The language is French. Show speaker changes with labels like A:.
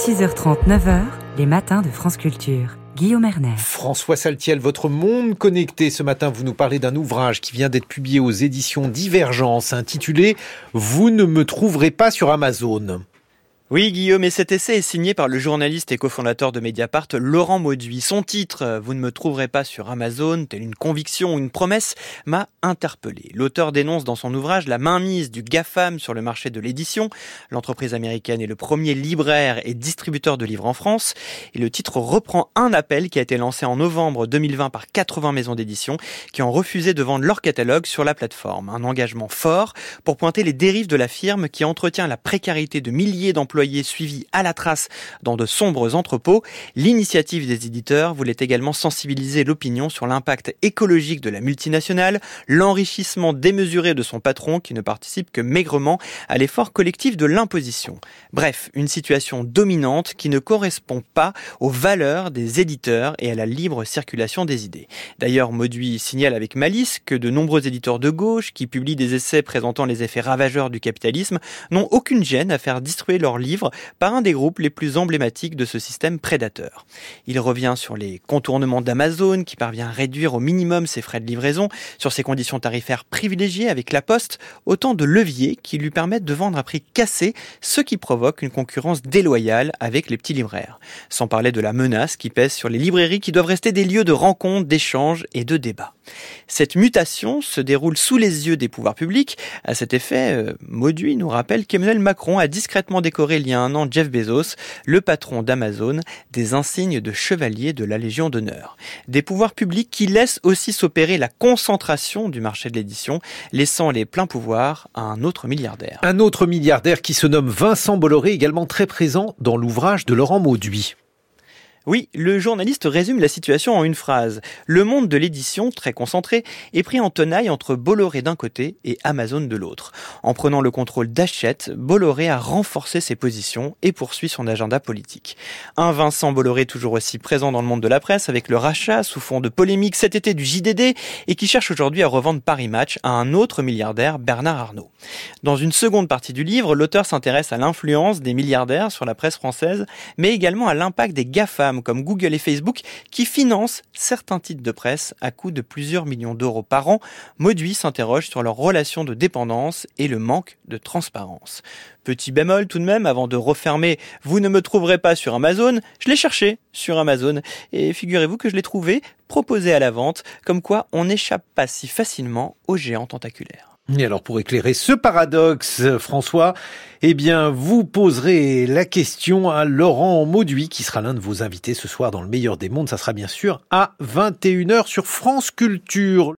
A: 6h30, 9h, les matins de France Culture. Guillaume Erner.
B: François Saltiel, votre monde connecté. Ce matin, vous nous parlez d'un ouvrage qui vient d'être publié aux éditions Divergence, intitulé Vous ne me trouverez pas sur Amazon.
C: Oui, Guillaume, et cet essai est signé par le journaliste et cofondateur de Mediapart, Laurent Mauduit. Son titre, Vous ne me trouverez pas sur Amazon, telle une conviction ou une promesse, m'a interpellé. L'auteur dénonce dans son ouvrage la mainmise du GAFAM sur le marché de l'édition. L'entreprise américaine est le premier libraire et distributeur de livres en France. Et le titre reprend un appel qui a été lancé en novembre 2020 par 80 maisons d'édition qui ont refusé de vendre leur catalogue sur la plateforme. Un engagement fort pour pointer les dérives de la firme qui entretient la précarité de milliers d'emplois suivi à la trace dans de sombres entrepôts. L'initiative des éditeurs voulait également sensibiliser l'opinion sur l'impact écologique de la multinationale, l'enrichissement démesuré de son patron qui ne participe que maigrement à l'effort collectif de l'imposition. Bref, une situation dominante qui ne correspond pas aux valeurs des éditeurs et à la libre circulation des idées. D'ailleurs, Mauduit signale avec malice que de nombreux éditeurs de gauche qui publient des essais présentant les effets ravageurs du capitalisme n'ont aucune gêne à faire distribuer leurs livres par un des groupes les plus emblématiques de ce système prédateur. Il revient sur les contournements d'Amazon qui parvient à réduire au minimum ses frais de livraison, sur ses conditions tarifaires privilégiées avec la Poste, autant de leviers qui lui permettent de vendre à prix cassé, ce qui provoque une concurrence déloyale avec les petits libraires. Sans parler de la menace qui pèse sur les librairies qui doivent rester des lieux de rencontre, d'échange et de débat. Cette mutation se déroule sous les yeux des pouvoirs publics. À cet effet, euh, Mauduit nous rappelle qu'Emmanuel Macron a discrètement décoré il y a un an Jeff Bezos, le patron d'Amazon, des insignes de chevalier de la Légion d'honneur. Des pouvoirs publics qui laissent aussi s'opérer la concentration du marché de l'édition, laissant les pleins pouvoirs à un autre milliardaire.
B: Un autre milliardaire qui se nomme Vincent Bolloré, également très présent dans l'ouvrage de Laurent Mauduit.
C: Oui, le journaliste résume la situation en une phrase. Le monde de l'édition, très concentré, est pris en tenaille entre Bolloré d'un côté et Amazon de l'autre. En prenant le contrôle d'Achette, Bolloré a renforcé ses positions et poursuit son agenda politique. Un Vincent Bolloré toujours aussi présent dans le monde de la presse avec le rachat sous fond de polémique cet été du JDD et qui cherche aujourd'hui à revendre Paris Match à un autre milliardaire, Bernard Arnault. Dans une seconde partie du livre, l'auteur s'intéresse à l'influence des milliardaires sur la presse française, mais également à l'impact des GAFA comme Google et Facebook qui financent certains titres de presse à coût de plusieurs millions d'euros par an. Mauduit s'interroge sur leur relation de dépendance et le manque de transparence. Petit bémol tout de même, avant de refermer, vous ne me trouverez pas sur Amazon, je l'ai cherché sur Amazon et figurez-vous que je l'ai trouvé proposé à la vente, comme quoi on n'échappe pas si facilement aux géants tentaculaires.
B: Et alors pour éclairer ce paradoxe, François, eh bien vous poserez la question à Laurent Mauduit, qui sera l'un de vos invités ce soir dans le meilleur des mondes. Ça sera bien sûr à 21h sur France Culture.